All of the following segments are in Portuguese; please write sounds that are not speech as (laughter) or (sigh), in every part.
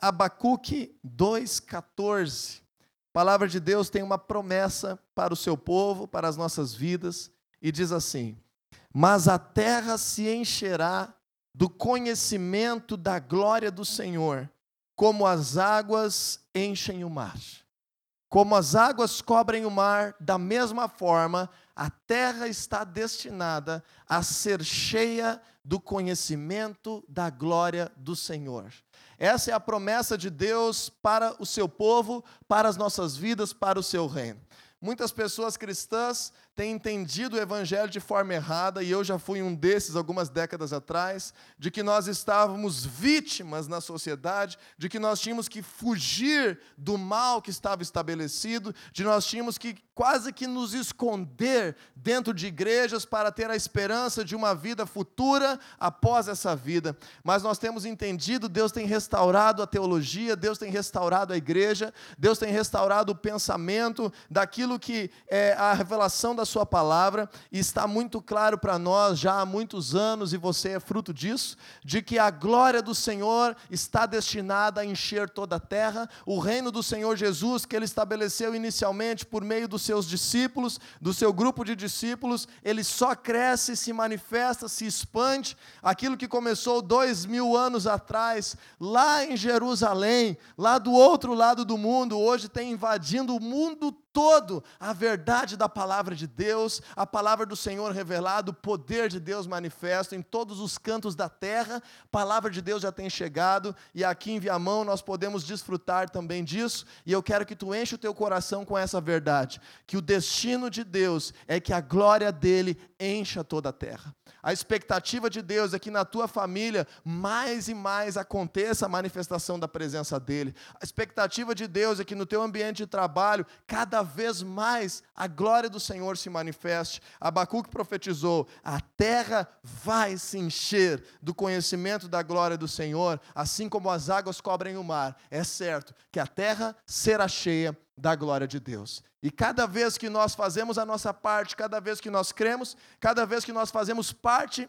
Abacuque 2,14. A palavra de Deus tem uma promessa para o seu povo, para as nossas vidas, e diz assim: Mas a terra se encherá do conhecimento da glória do Senhor, como as águas enchem o mar. Como as águas cobrem o mar, da mesma forma, a terra está destinada a ser cheia do conhecimento da glória do Senhor. Essa é a promessa de Deus para o seu povo, para as nossas vidas, para o seu reino. Muitas pessoas cristãs têm entendido o evangelho de forma errada, e eu já fui um desses algumas décadas atrás, de que nós estávamos vítimas na sociedade, de que nós tínhamos que fugir do mal que estava estabelecido, de nós tínhamos que quase que nos esconder dentro de igrejas para ter a esperança de uma vida futura após essa vida. Mas nós temos entendido, Deus tem restaurado a teologia, Deus tem restaurado a igreja, Deus tem restaurado o pensamento daquilo que é a revelação da sua palavra, e está muito claro para nós já há muitos anos, e você é fruto disso, de que a glória do Senhor está destinada a encher toda a terra, o reino do Senhor Jesus, que ele estabeleceu inicialmente por meio dos seus discípulos, do seu grupo de discípulos, ele só cresce, se manifesta, se expande. Aquilo que começou dois mil anos atrás, lá em Jerusalém, lá do outro lado do mundo, hoje tem invadindo o mundo todo a verdade da palavra de Deus, a palavra do Senhor revelada, o poder de Deus manifesto em todos os cantos da terra, a palavra de Deus já tem chegado e aqui em Viamão nós podemos desfrutar também disso, e eu quero que tu enche o teu coração com essa verdade, que o destino de Deus é que a glória dele encha toda a terra. A expectativa de Deus é que na tua família mais e mais aconteça a manifestação da presença dele. A expectativa de Deus é que no teu ambiente de trabalho cada vez mais a glória do Senhor se manifeste. Abacuque profetizou: a terra vai se encher do conhecimento da glória do Senhor, assim como as águas cobrem o mar. É certo que a terra será cheia da glória de Deus. E cada vez que nós fazemos a nossa parte, cada vez que nós cremos, cada vez que nós fazemos parte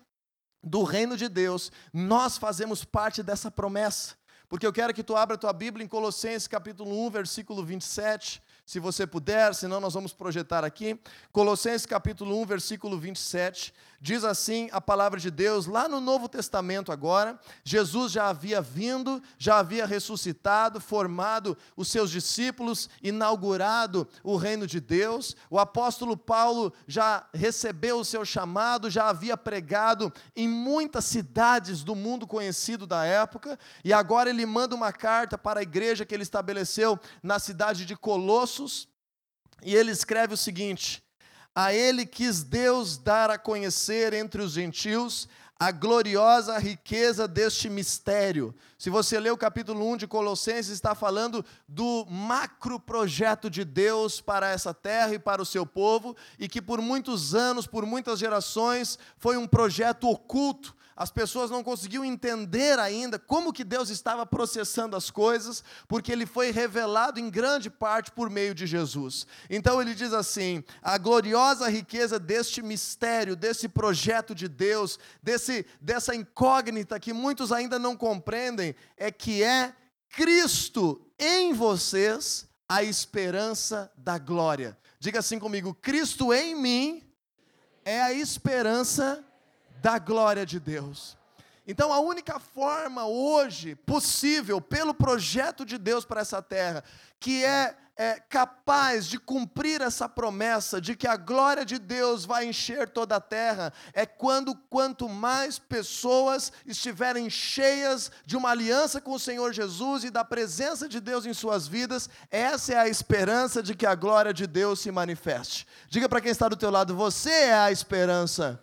do reino de Deus, nós fazemos parte dessa promessa. Porque eu quero que tu abra tua Bíblia em Colossenses capítulo 1, versículo 27 se você puder, senão nós vamos projetar aqui. Colossenses capítulo 1, versículo 27, diz assim a palavra de Deus, lá no Novo Testamento agora, Jesus já havia vindo, já havia ressuscitado, formado os seus discípulos, inaugurado o reino de Deus. O apóstolo Paulo já recebeu o seu chamado, já havia pregado em muitas cidades do mundo conhecido da época, e agora ele manda uma carta para a igreja que ele estabeleceu na cidade de E ele escreve o seguinte: A ele quis Deus dar a conhecer entre os gentios a gloriosa riqueza deste mistério. Se você ler o capítulo 1 de Colossenses, está falando do macro projeto de Deus para essa terra e para o seu povo, e que por muitos anos, por muitas gerações, foi um projeto oculto, as pessoas não conseguiam entender ainda como que Deus estava processando as coisas, porque ele foi revelado em grande parte por meio de Jesus. Então ele diz assim: a gloriosa riqueza deste mistério, desse projeto de Deus, desse dessa incógnita que muitos ainda não compreendem, é que é Cristo em vocês a esperança da glória. Diga assim comigo: Cristo em mim é a esperança da glória de Deus. Então, a única forma hoje possível, pelo projeto de Deus para essa terra, que é, é, capaz de cumprir essa promessa de que a glória de Deus vai encher toda a terra, é quando quanto mais pessoas estiverem cheias de uma aliança com o Senhor Jesus e da presença de Deus em suas vidas, essa é a esperança de que a glória de Deus se manifeste. Diga para quem está do teu lado, você é a esperança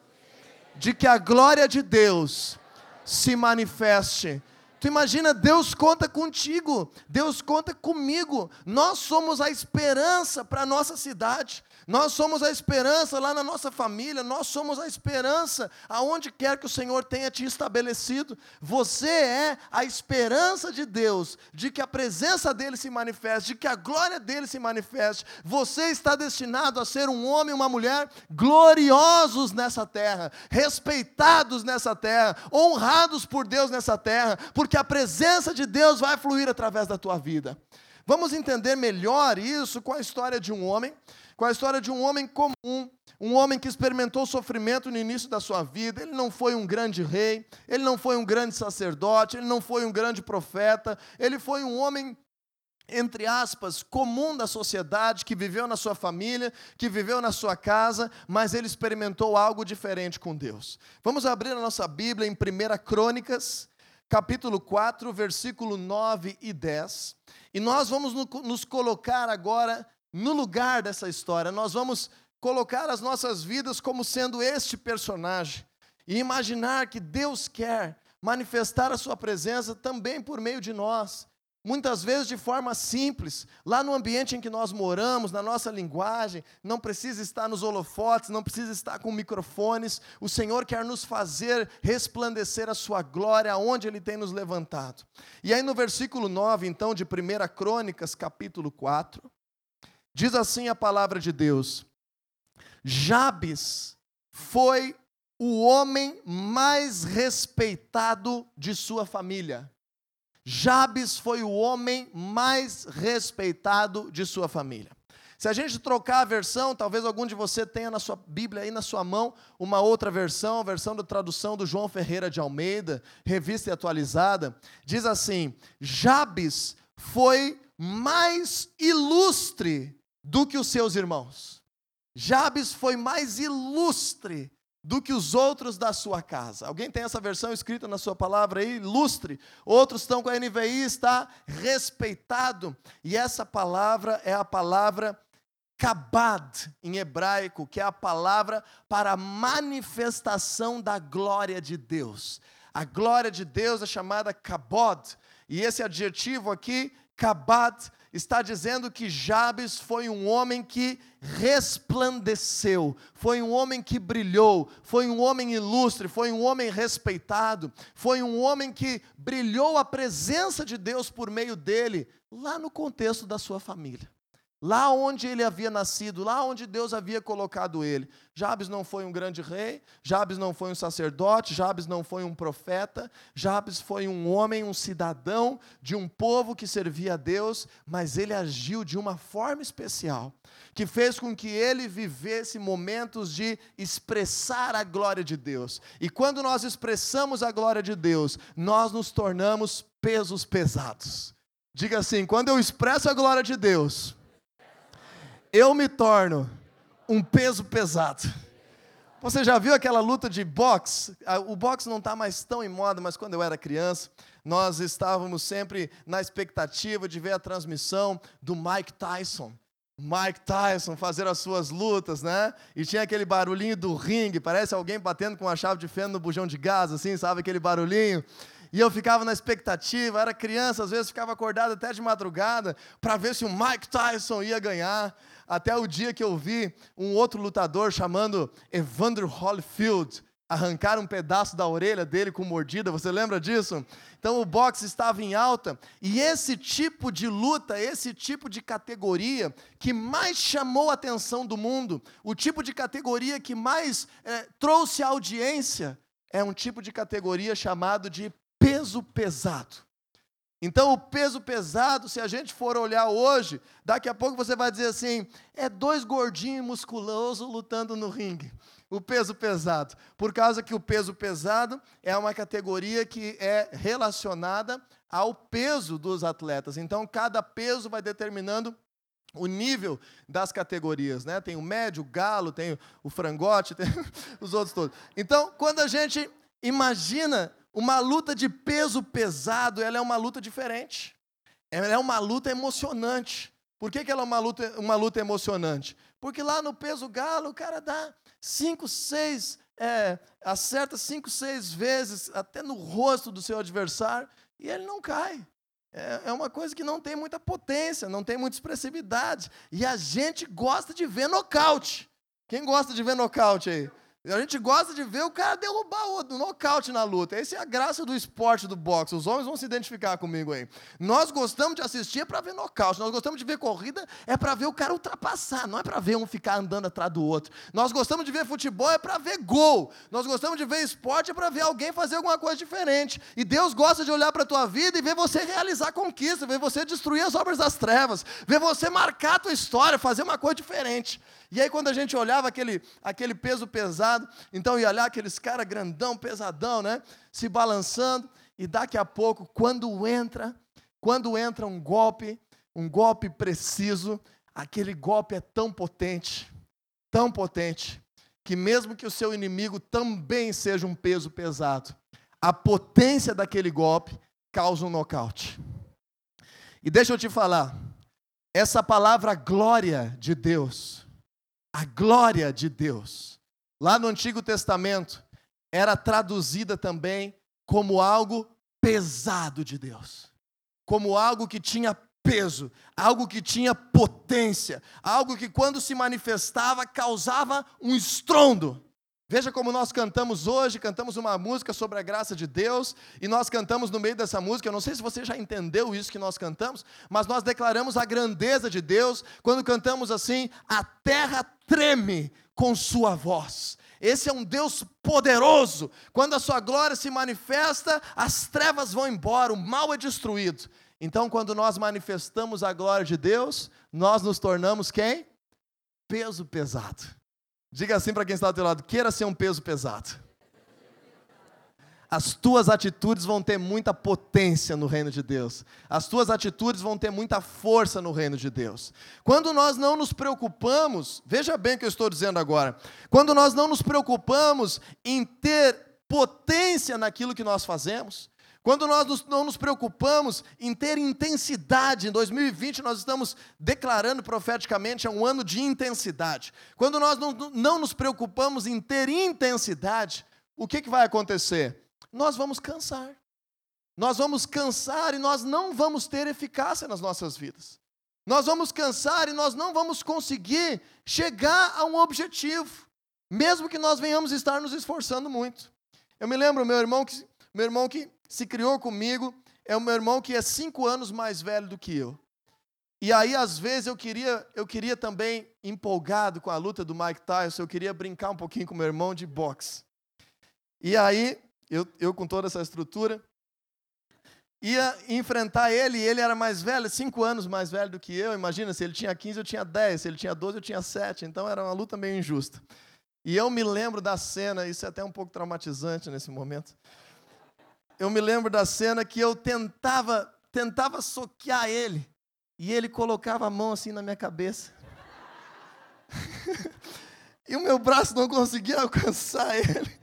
de que a glória de Deus se manifeste. Tu imagina, Deus conta contigo, Deus conta comigo. Nós somos a esperança para a nossa cidade. Nós somos a esperança lá na nossa família, nós somos a esperança aonde quer que o Senhor tenha te estabelecido. Você é a esperança de Deus, de que a presença dele se manifeste, de que a glória dele se manifeste. Você está destinado a ser um homem e uma mulher gloriosos nessa terra, respeitados nessa terra, honrados por Deus nessa terra, porque a presença de Deus vai fluir através da tua vida. Vamos entender melhor isso com a história de um homem, com a história de um homem comum, um homem que experimentou sofrimento no início da sua vida. Ele não foi um grande rei, ele não foi um grande sacerdote, ele não foi um grande profeta, ele foi um homem entre aspas, comum da sociedade, que viveu na sua família, que viveu na sua casa, mas ele experimentou algo diferente com Deus. Vamos abrir a nossa Bíblia em 1 Crônicas, capítulo 4, versículo 9 e 10. E nós vamos nos colocar agora no lugar dessa história, nós vamos colocar as nossas vidas como sendo este personagem e imaginar que Deus quer manifestar a sua presença também por meio de nós muitas vezes de forma simples, lá no ambiente em que nós moramos, na nossa linguagem, não precisa estar nos holofotes, não precisa estar com microfones. O Senhor quer nos fazer resplandecer a sua glória aonde ele tem nos levantado. E aí no versículo 9, então, de 1 Crônicas, capítulo 4, diz assim a palavra de Deus: Jabes foi o homem mais respeitado de sua família. Jabes foi o homem mais respeitado de sua família. Se a gente trocar a versão, talvez algum de você tenha na sua Bíblia aí na sua mão uma outra versão, a versão da tradução do João Ferreira de Almeida, revista e atualizada, diz assim: Jabes foi mais ilustre do que os seus irmãos. Jabes foi mais ilustre do que os outros da sua casa. Alguém tem essa versão escrita na sua palavra aí? Ilustre. Outros estão com a NVI, está respeitado. E essa palavra é a palavra kabad em hebraico, que é a palavra para manifestação da glória de Deus. A glória de Deus é chamada kabod. E esse adjetivo aqui, kabad, está dizendo que Jabes foi um homem que resplandeceu, foi um homem que brilhou, foi um homem ilustre, foi um homem respeitado, foi um homem que brilhou a presença de Deus por meio dele, lá no contexto da sua família. Lá onde ele havia nascido, lá onde Deus havia colocado ele. Jabes não foi um grande rei, Jabes não foi um sacerdote, Jabes não foi um profeta, Jabes foi um homem, um cidadão de um povo que servia a Deus, mas ele agiu de uma forma especial, que fez com que ele vivesse momentos de expressar a glória de Deus. E quando nós expressamos a glória de Deus, nós nos tornamos pesos pesados. Diga assim: quando eu expresso a glória de Deus, eu me torno um peso pesado. Você já viu aquela luta de boxe? O boxe não está mais tão em moda, mas quando eu era criança, nós estávamos sempre na expectativa de ver a transmissão do Mike Tyson. Mike Tyson fazer as suas lutas, né? E tinha aquele barulhinho do ringue, parece alguém batendo com uma chave de fenda no bujão de gás, assim, sabe aquele barulhinho? E eu ficava na expectativa, era criança, às vezes ficava acordado até de madrugada para ver se o Mike Tyson ia ganhar até o dia que eu vi um outro lutador chamando Evander Holyfield arrancar um pedaço da orelha dele com mordida, você lembra disso? Então o boxe estava em alta, e esse tipo de luta, esse tipo de categoria que mais chamou a atenção do mundo, o tipo de categoria que mais é, trouxe audiência, é um tipo de categoria chamado de peso pesado. Então, o peso pesado, se a gente for olhar hoje, daqui a pouco você vai dizer assim: é dois gordinhos musculosos lutando no ringue. O peso pesado. Por causa que o peso pesado é uma categoria que é relacionada ao peso dos atletas. Então, cada peso vai determinando o nível das categorias, né? Tem o médio, o galo, tem o frangote, (laughs) tem os outros todos. Então, quando a gente imagina uma luta de peso pesado, ela é uma luta diferente. Ela é uma luta emocionante. Por que, que ela é uma luta, uma luta emocionante? Porque lá no peso galo, o cara dá cinco, seis, é, acerta cinco, seis vezes, até no rosto do seu adversário, e ele não cai. É, é uma coisa que não tem muita potência, não tem muita expressividade. E a gente gosta de ver nocaute. Quem gosta de ver nocaute aí? A gente gosta de ver o cara derrubar o outro, nocaute na luta. Essa é a graça do esporte do boxe. Os homens vão se identificar comigo aí. Nós gostamos de assistir é para ver nocaute. Nós gostamos de ver corrida é para ver o cara ultrapassar, não é para ver um ficar andando atrás do outro. Nós gostamos de ver futebol é para ver gol. Nós gostamos de ver esporte é para ver alguém fazer alguma coisa diferente. E Deus gosta de olhar para a tua vida e ver você realizar conquista, ver você destruir as obras das trevas, ver você marcar a tua história, fazer uma coisa diferente. E aí, quando a gente olhava aquele, aquele peso pesado, então ia olhar aqueles caras grandão, pesadão, né? Se balançando, e daqui a pouco, quando entra, quando entra um golpe, um golpe preciso, aquele golpe é tão potente, tão potente, que mesmo que o seu inimigo também seja um peso pesado, a potência daquele golpe causa um nocaute. E deixa eu te falar, essa palavra glória de Deus, a glória de Deus, lá no Antigo Testamento, era traduzida também como algo pesado de Deus, como algo que tinha peso, algo que tinha potência, algo que quando se manifestava causava um estrondo. Veja como nós cantamos hoje, cantamos uma música sobre a graça de Deus, e nós cantamos no meio dessa música, eu não sei se você já entendeu isso que nós cantamos, mas nós declaramos a grandeza de Deus quando cantamos assim: a terra treme com sua voz. Esse é um Deus poderoso. Quando a sua glória se manifesta, as trevas vão embora, o mal é destruído. Então, quando nós manifestamos a glória de Deus, nós nos tornamos quem? Peso pesado. Diga assim para quem está do teu lado: queira ser um peso pesado. As tuas atitudes vão ter muita potência no reino de Deus. As tuas atitudes vão ter muita força no reino de Deus. Quando nós não nos preocupamos, veja bem o que eu estou dizendo agora. Quando nós não nos preocupamos em ter potência naquilo que nós fazemos, quando nós não nos preocupamos em ter intensidade, em 2020 nós estamos declarando profeticamente é um ano de intensidade. Quando nós não, não nos preocupamos em ter intensidade, o que, que vai acontecer? Nós vamos cansar. Nós vamos cansar e nós não vamos ter eficácia nas nossas vidas. Nós vamos cansar e nós não vamos conseguir chegar a um objetivo, mesmo que nós venhamos estar nos esforçando muito. Eu me lembro, meu irmão que, meu irmão que se criou comigo, é o meu irmão que é cinco anos mais velho do que eu. E aí, às vezes, eu queria, eu queria também, empolgado com a luta do Mike Tyson, eu queria brincar um pouquinho com meu irmão de boxe. E aí, eu, eu com toda essa estrutura, ia enfrentar ele, e ele era mais velho, cinco anos mais velho do que eu. Imagina, se ele tinha 15, eu tinha 10, se ele tinha 12, eu tinha 7. Então era uma luta meio injusta. E eu me lembro da cena, isso é até um pouco traumatizante nesse momento eu me lembro da cena que eu tentava, tentava soquear ele, e ele colocava a mão assim na minha cabeça. (laughs) e o meu braço não conseguia alcançar ele.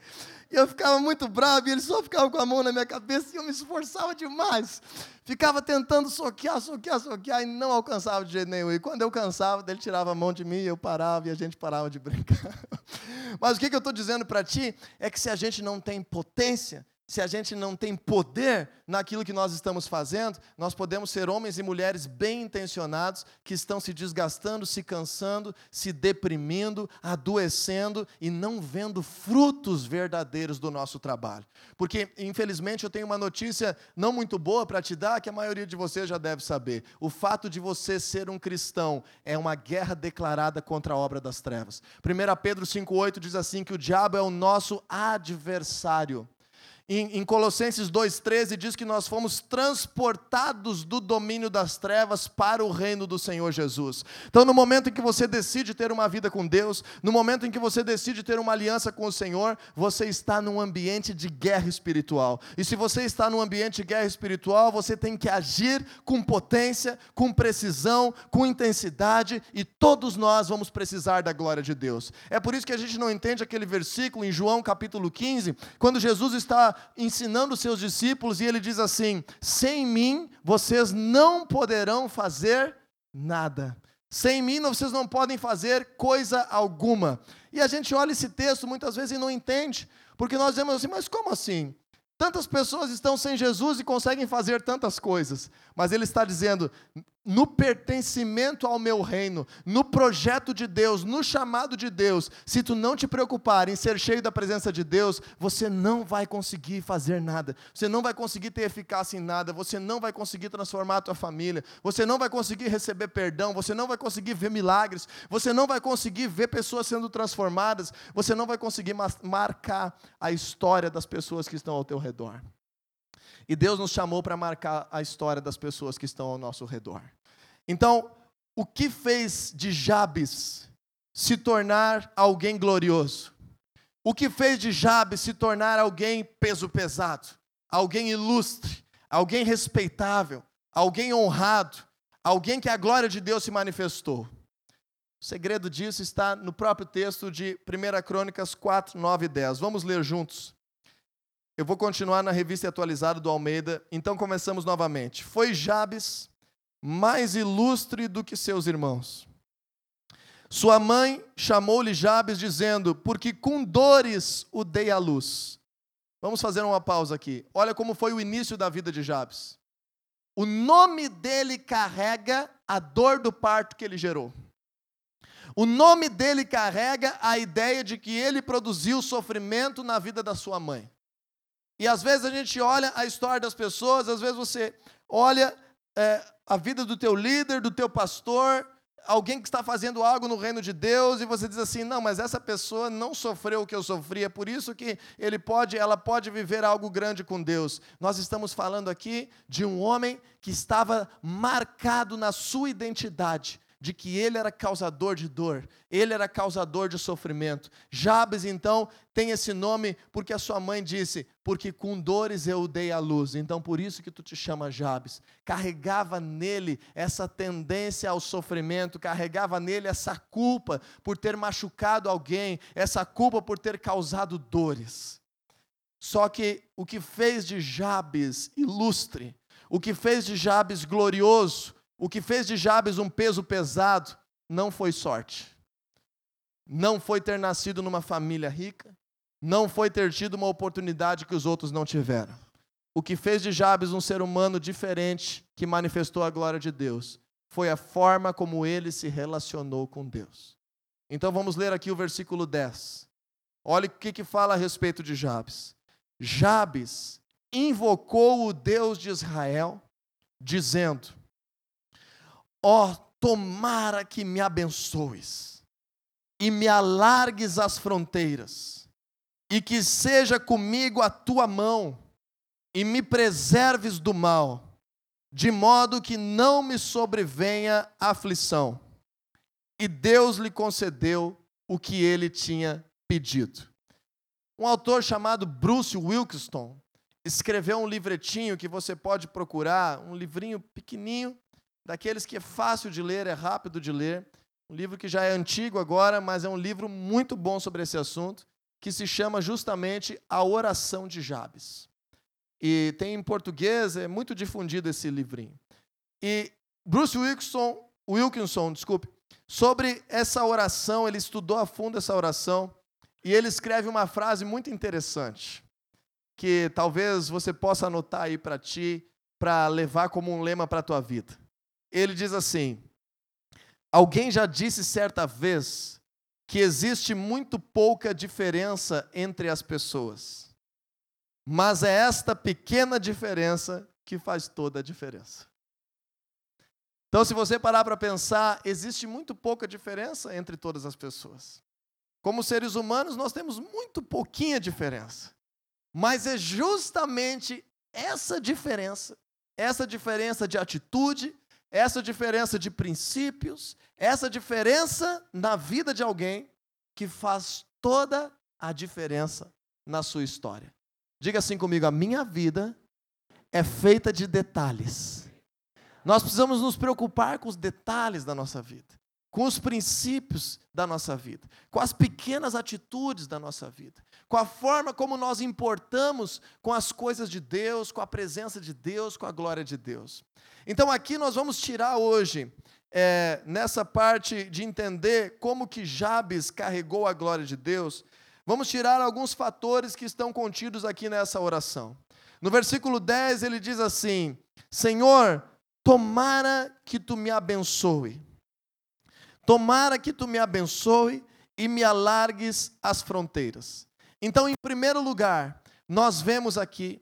E eu ficava muito bravo, e ele só ficava com a mão na minha cabeça, e eu me esforçava demais. Ficava tentando soquear, soquear, soquear, e não alcançava de jeito nenhum. E quando eu cansava, ele tirava a mão de mim, eu parava, e a gente parava de brincar. (laughs) Mas o que eu estou dizendo para ti é que se a gente não tem potência, se a gente não tem poder naquilo que nós estamos fazendo, nós podemos ser homens e mulheres bem intencionados que estão se desgastando, se cansando, se deprimindo, adoecendo e não vendo frutos verdadeiros do nosso trabalho. Porque, infelizmente, eu tenho uma notícia não muito boa para te dar, que a maioria de vocês já deve saber. O fato de você ser um cristão é uma guerra declarada contra a obra das trevas. 1 Pedro 5,8 diz assim: que o diabo é o nosso adversário em, em Colossenses 2,13 diz que nós fomos transportados do domínio das trevas para o reino do Senhor Jesus. Então, no momento em que você decide ter uma vida com Deus, no momento em que você decide ter uma aliança com o Senhor, você está num ambiente de guerra espiritual. E se você está num ambiente de guerra espiritual, você tem que agir com potência, com precisão, com intensidade, e todos nós vamos precisar da glória de Deus. É por isso que a gente não entende aquele versículo em João capítulo 15, quando Jesus ensinando os seus discípulos e ele diz assim: sem mim vocês não poderão fazer nada. Sem mim vocês não podem fazer coisa alguma. E a gente olha esse texto muitas vezes e não entende, porque nós dizemos assim: mas como assim? Tantas pessoas estão sem Jesus e conseguem fazer tantas coisas. mas ele está dizendo: no pertencimento ao meu reino, no projeto de Deus, no chamado de Deus, se tu não te preocupar em ser cheio da presença de Deus, você não vai conseguir fazer nada, você não vai conseguir ter eficácia em nada, você não vai conseguir transformar a tua família, você não vai conseguir receber perdão, você não vai conseguir ver milagres, você não vai conseguir ver pessoas sendo transformadas, você não vai conseguir marcar a história das pessoas que estão ao teu redor. E Deus nos chamou para marcar a história das pessoas que estão ao nosso redor. Então, o que fez de Jabes se tornar alguém glorioso? O que fez de Jabes se tornar alguém peso pesado, alguém ilustre, alguém respeitável, alguém honrado, alguém que a glória de Deus se manifestou? O segredo disso está no próprio texto de 1 Crônicas 4, 9 e 10. Vamos ler juntos. Eu vou continuar na revista atualizada do Almeida, então começamos novamente. Foi Jabes mais ilustre do que seus irmãos. Sua mãe chamou-lhe Jabes, dizendo: Porque com dores o dei à luz. Vamos fazer uma pausa aqui. Olha como foi o início da vida de Jabes. O nome dele carrega a dor do parto que ele gerou. O nome dele carrega a ideia de que ele produziu sofrimento na vida da sua mãe. E às vezes a gente olha a história das pessoas, às vezes você olha é, a vida do teu líder, do teu pastor, alguém que está fazendo algo no reino de Deus e você diz assim: "Não, mas essa pessoa não sofreu o que eu sofria, por isso que ele pode, ela pode viver algo grande com Deus". Nós estamos falando aqui de um homem que estava marcado na sua identidade de que ele era causador de dor, ele era causador de sofrimento. Jabes, então, tem esse nome porque a sua mãe disse: Porque com dores eu o dei à luz. Então, por isso que tu te chama Jabes. Carregava nele essa tendência ao sofrimento, carregava nele essa culpa por ter machucado alguém, essa culpa por ter causado dores. Só que o que fez de Jabes ilustre, o que fez de Jabes glorioso, o que fez de Jabes um peso pesado não foi sorte. Não foi ter nascido numa família rica, não foi ter tido uma oportunidade que os outros não tiveram. O que fez de Jabes um ser humano diferente, que manifestou a glória de Deus, foi a forma como ele se relacionou com Deus. Então vamos ler aqui o versículo 10. Olha o que, que fala a respeito de Jabes. Jabes invocou o Deus de Israel, dizendo: Ó, oh, tomara que me abençoes e me alargues as fronteiras, e que seja comigo a tua mão, e me preserves do mal, de modo que não me sobrevenha aflição. E Deus lhe concedeu o que ele tinha pedido. Um autor chamado Bruce Wilkinson escreveu um livretinho que você pode procurar, um livrinho pequenininho, daqueles que é fácil de ler, é rápido de ler. Um livro que já é antigo agora, mas é um livro muito bom sobre esse assunto, que se chama justamente A Oração de Jabes. E tem em português, é muito difundido esse livrinho. E Bruce Wilkinson, Wilkinson, desculpe, sobre essa oração, ele estudou a fundo essa oração e ele escreve uma frase muito interessante, que talvez você possa anotar aí para ti, para levar como um lema para a tua vida ele diz assim: Alguém já disse certa vez que existe muito pouca diferença entre as pessoas, mas é esta pequena diferença que faz toda a diferença. Então, se você parar para pensar, existe muito pouca diferença entre todas as pessoas. Como seres humanos, nós temos muito pouquinha diferença. Mas é justamente essa diferença, essa diferença de atitude, essa diferença de princípios, essa diferença na vida de alguém que faz toda a diferença na sua história. Diga assim comigo: a minha vida é feita de detalhes. Nós precisamos nos preocupar com os detalhes da nossa vida, com os princípios da nossa vida, com as pequenas atitudes da nossa vida, com a forma como nós importamos com as coisas de Deus, com a presença de Deus, com a glória de Deus. Então aqui nós vamos tirar hoje, é, nessa parte de entender como que Jabes carregou a glória de Deus, vamos tirar alguns fatores que estão contidos aqui nessa oração. No versículo 10 ele diz assim: Senhor, Tomara que tu me abençoe. Tomara que tu me abençoe e me alargues as fronteiras. Então, em primeiro lugar, nós vemos aqui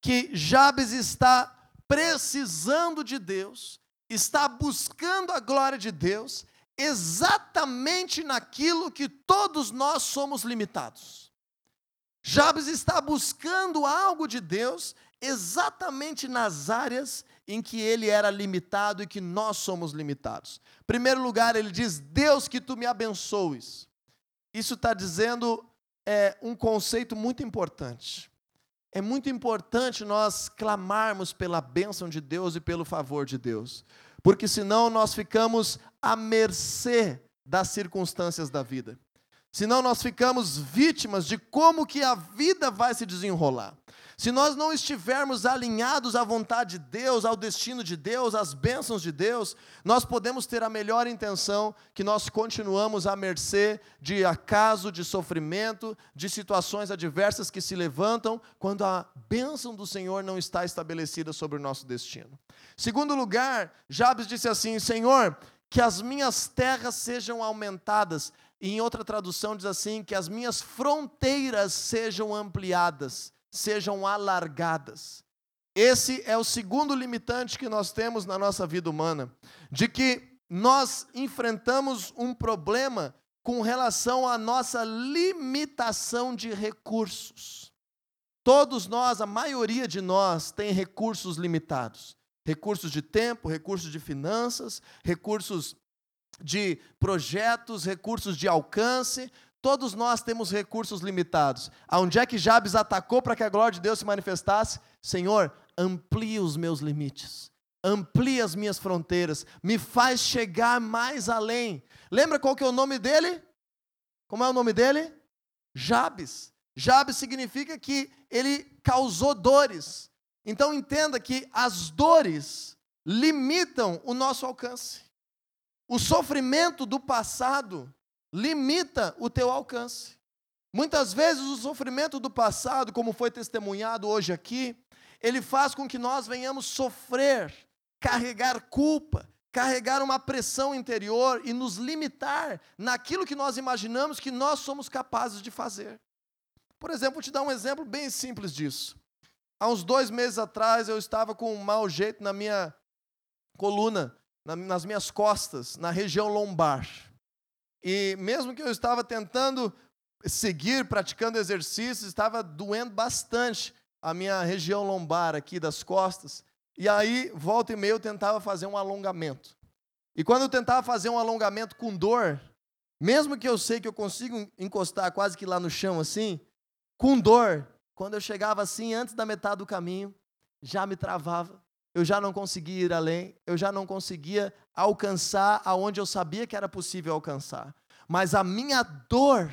que Jabes está precisando de Deus, está buscando a glória de Deus, exatamente naquilo que todos nós somos limitados. Jabes está buscando algo de Deus exatamente nas áreas em que ele era limitado e que nós somos limitados. Em primeiro lugar, ele diz: Deus, que tu me abençoes. Isso está dizendo é, um conceito muito importante. É muito importante nós clamarmos pela bênção de Deus e pelo favor de Deus, porque senão nós ficamos à mercê das circunstâncias da vida. Senão nós ficamos vítimas de como que a vida vai se desenrolar. Se nós não estivermos alinhados à vontade de Deus, ao destino de Deus, às bênçãos de Deus, nós podemos ter a melhor intenção que nós continuamos à mercê de acaso, de sofrimento, de situações adversas que se levantam quando a bênção do Senhor não está estabelecida sobre o nosso destino. Segundo lugar, Jabes disse assim: Senhor, que as minhas terras sejam aumentadas. E em outra tradução diz assim: que as minhas fronteiras sejam ampliadas sejam alargadas. Esse é o segundo limitante que nós temos na nossa vida humana, de que nós enfrentamos um problema com relação à nossa limitação de recursos. Todos nós, a maioria de nós, tem recursos limitados. Recursos de tempo, recursos de finanças, recursos de projetos, recursos de alcance, Todos nós temos recursos limitados. Aonde é que Jabes atacou para que a glória de Deus se manifestasse? Senhor, amplie os meus limites, amplie as minhas fronteiras, me faz chegar mais além. Lembra qual que é o nome dele? Como é o nome dele? Jabes. Jabes significa que ele causou dores. Então entenda que as dores limitam o nosso alcance. O sofrimento do passado limita o teu alcance. Muitas vezes o sofrimento do passado, como foi testemunhado hoje aqui, ele faz com que nós venhamos sofrer, carregar culpa, carregar uma pressão interior e nos limitar naquilo que nós imaginamos que nós somos capazes de fazer. Por exemplo, vou te dar um exemplo bem simples disso. Há uns dois meses atrás eu estava com um mau jeito na minha coluna, nas minhas costas, na região lombar. E mesmo que eu estava tentando seguir, praticando exercícios, estava doendo bastante a minha região lombar aqui das costas. E aí, volta e meia, eu tentava fazer um alongamento. E quando eu tentava fazer um alongamento com dor, mesmo que eu sei que eu consigo encostar quase que lá no chão assim, com dor, quando eu chegava assim, antes da metade do caminho, já me travava, eu já não conseguia ir além, eu já não conseguia alcançar aonde eu sabia que era possível alcançar. Mas a minha dor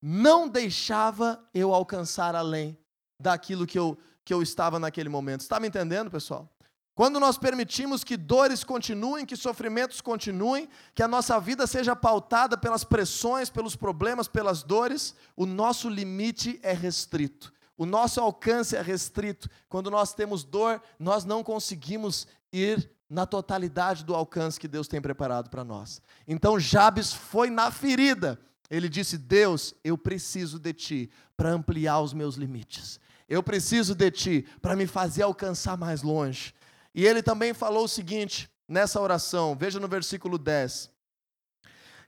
não deixava eu alcançar além daquilo que eu, que eu estava naquele momento. Está me entendendo, pessoal? Quando nós permitimos que dores continuem, que sofrimentos continuem, que a nossa vida seja pautada pelas pressões, pelos problemas, pelas dores, o nosso limite é restrito. O nosso alcance é restrito. Quando nós temos dor, nós não conseguimos ir na totalidade do alcance que Deus tem preparado para nós. Então Jabes foi na ferida. Ele disse: Deus, eu preciso de ti para ampliar os meus limites. Eu preciso de ti para me fazer alcançar mais longe. E ele também falou o seguinte nessa oração, veja no versículo 10: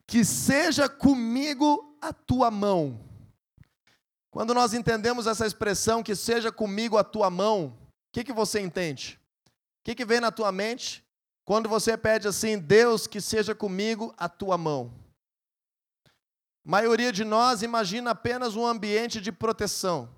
Que seja comigo a tua mão quando nós entendemos essa expressão, que seja comigo a tua mão, o que, que você entende? O que, que vem na tua mente quando você pede assim, Deus, que seja comigo a tua mão? A maioria de nós imagina apenas um ambiente de proteção.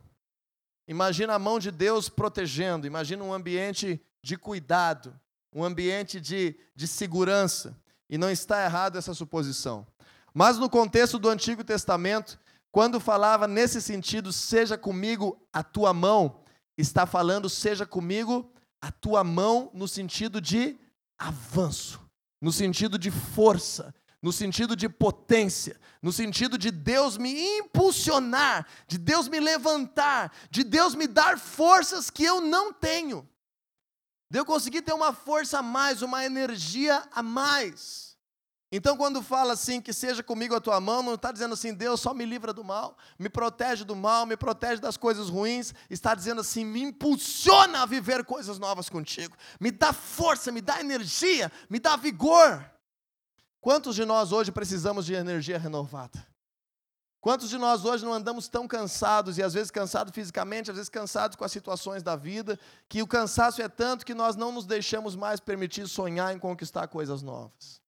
Imagina a mão de Deus protegendo, imagina um ambiente de cuidado, um ambiente de, de segurança. E não está errado essa suposição. Mas no contexto do Antigo Testamento, quando falava nesse sentido, seja comigo a tua mão, está falando seja comigo a tua mão no sentido de avanço, no sentido de força, no sentido de potência, no sentido de Deus me impulsionar, de Deus me levantar, de Deus me dar forças que eu não tenho. de eu conseguir ter uma força a mais, uma energia a mais. Então, quando fala assim, que seja comigo a tua mão, não está dizendo assim, Deus só me livra do mal, me protege do mal, me protege das coisas ruins, está dizendo assim, me impulsiona a viver coisas novas contigo, me dá força, me dá energia, me dá vigor. Quantos de nós hoje precisamos de energia renovada? Quantos de nós hoje não andamos tão cansados, e às vezes cansados fisicamente, às vezes cansados com as situações da vida, que o cansaço é tanto que nós não nos deixamos mais permitir sonhar em conquistar coisas novas?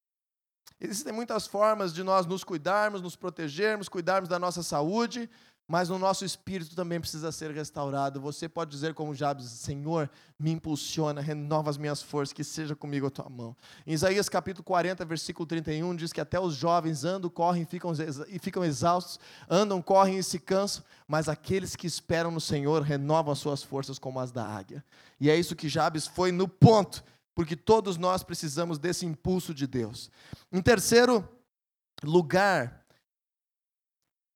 Existem muitas formas de nós nos cuidarmos, nos protegermos, cuidarmos da nossa saúde, mas o nosso espírito também precisa ser restaurado. Você pode dizer como Jabes, Senhor, me impulsiona, renova as minhas forças, que seja comigo a tua mão. Em Isaías capítulo 40, versículo 31, diz que até os jovens andam, correm ficam, e ficam exaustos, andam, correm e se cansam, mas aqueles que esperam no Senhor renovam as suas forças como as da águia. E é isso que Jabes foi no ponto, porque todos nós precisamos desse impulso de Deus. Em terceiro lugar,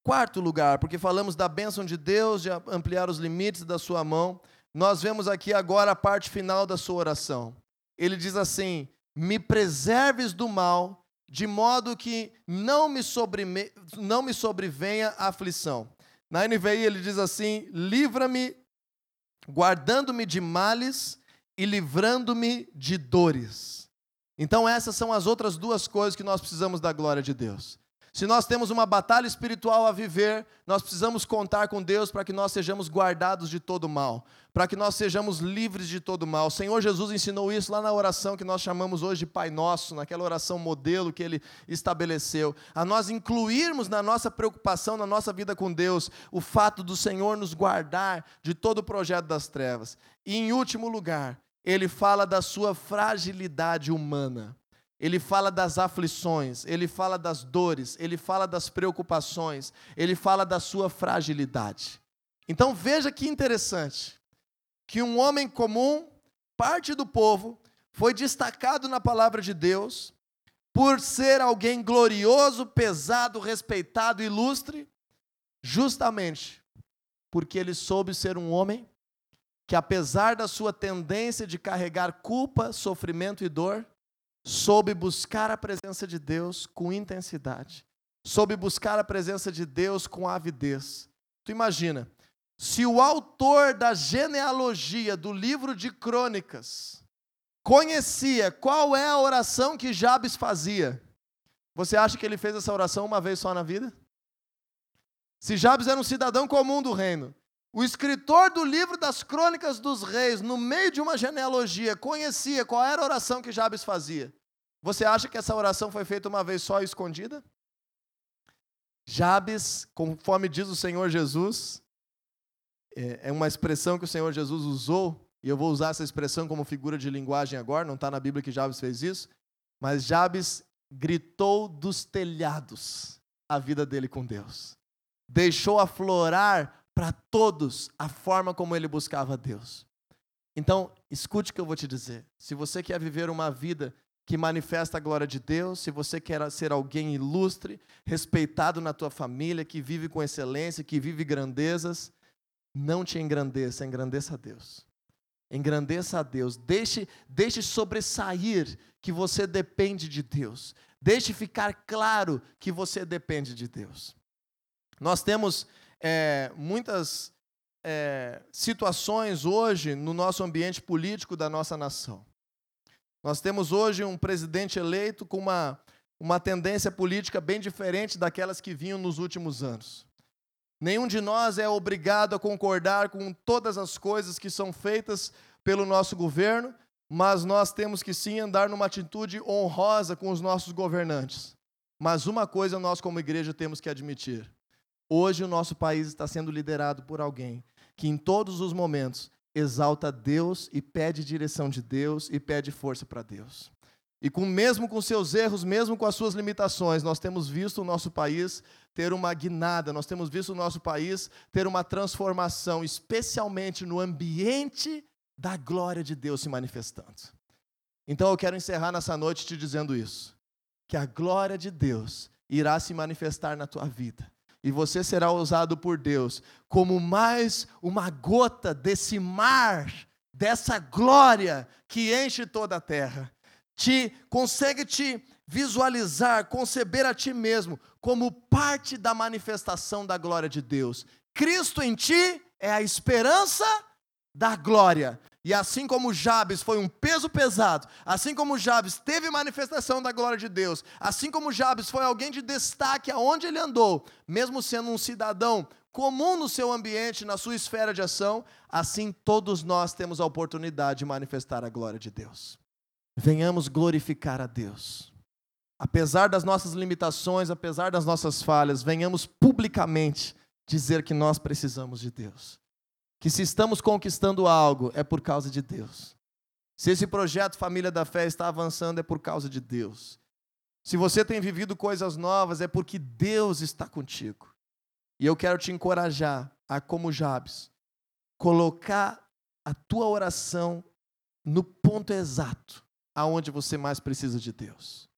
Quarto lugar, porque falamos da bênção de Deus, de ampliar os limites da sua mão, nós vemos aqui agora a parte final da sua oração. Ele diz assim: Me preserves do mal, de modo que não me, não me sobrevenha a aflição. Na NVI ele diz assim: Livra-me, guardando-me de males e livrando-me de dores. Então, essas são as outras duas coisas que nós precisamos da glória de Deus. Se nós temos uma batalha espiritual a viver, nós precisamos contar com Deus para que nós sejamos guardados de todo mal, para que nós sejamos livres de todo mal. O Senhor Jesus ensinou isso lá na oração que nós chamamos hoje de Pai Nosso, naquela oração modelo que ele estabeleceu, a nós incluirmos na nossa preocupação, na nossa vida com Deus, o fato do Senhor nos guardar de todo o projeto das trevas. E em último lugar, ele fala da sua fragilidade humana ele fala das aflições, ele fala das dores, ele fala das preocupações, ele fala da sua fragilidade. Então veja que interessante, que um homem comum, parte do povo, foi destacado na palavra de Deus por ser alguém glorioso, pesado, respeitado, ilustre, justamente porque ele soube ser um homem que, apesar da sua tendência de carregar culpa, sofrimento e dor, soube buscar a presença de Deus com intensidade, soube buscar a presença de Deus com avidez. Tu imagina, se o autor da genealogia do livro de Crônicas conhecia qual é a oração que Jabes fazia, você acha que ele fez essa oração uma vez só na vida? Se Jabes era um cidadão comum do reino, o escritor do livro das crônicas dos reis, no meio de uma genealogia, conhecia qual era a oração que Jabes fazia. Você acha que essa oração foi feita uma vez só escondida? Jabes, conforme diz o Senhor Jesus, é, é uma expressão que o Senhor Jesus usou, e eu vou usar essa expressão como figura de linguagem agora, não está na Bíblia que Jabes fez isso, mas Jabes gritou dos telhados a vida dele com Deus. Deixou aflorar para todos a forma como ele buscava Deus. Então, escute o que eu vou te dizer. Se você quer viver uma vida que manifesta a glória de Deus, se você quer ser alguém ilustre, respeitado na tua família, que vive com excelência, que vive grandezas, não te engrandeça, engrandeça a Deus. Engrandeça a Deus. Deixe, deixe sobressair que você depende de Deus. Deixe ficar claro que você depende de Deus. Nós temos é, muitas é, situações hoje no nosso ambiente político da nossa nação. Nós temos hoje um presidente eleito com uma, uma tendência política bem diferente daquelas que vinham nos últimos anos. Nenhum de nós é obrigado a concordar com todas as coisas que são feitas pelo nosso governo, mas nós temos que sim andar numa atitude honrosa com os nossos governantes. Mas uma coisa nós, como igreja, temos que admitir: Hoje o nosso país está sendo liderado por alguém que em todos os momentos exalta Deus e pede direção de Deus e pede força para Deus. E com mesmo com seus erros, mesmo com as suas limitações, nós temos visto o nosso país ter uma guinada, nós temos visto o nosso país ter uma transformação, especialmente no ambiente da glória de Deus se manifestando. Então eu quero encerrar nessa noite te dizendo isso, que a glória de Deus irá se manifestar na tua vida e você será usado por Deus como mais uma gota desse mar dessa glória que enche toda a terra. Te consegue te visualizar, conceber a ti mesmo como parte da manifestação da glória de Deus. Cristo em ti é a esperança da glória. E assim como Jabes foi um peso pesado, assim como Jabes teve manifestação da glória de Deus, assim como Jabes foi alguém de destaque aonde ele andou, mesmo sendo um cidadão comum no seu ambiente, na sua esfera de ação, assim todos nós temos a oportunidade de manifestar a glória de Deus. Venhamos glorificar a Deus. Apesar das nossas limitações, apesar das nossas falhas, venhamos publicamente dizer que nós precisamos de Deus. Que se estamos conquistando algo, é por causa de Deus. Se esse projeto Família da Fé está avançando, é por causa de Deus. Se você tem vivido coisas novas, é porque Deus está contigo. E eu quero te encorajar a, como Jabes, colocar a tua oração no ponto exato aonde você mais precisa de Deus.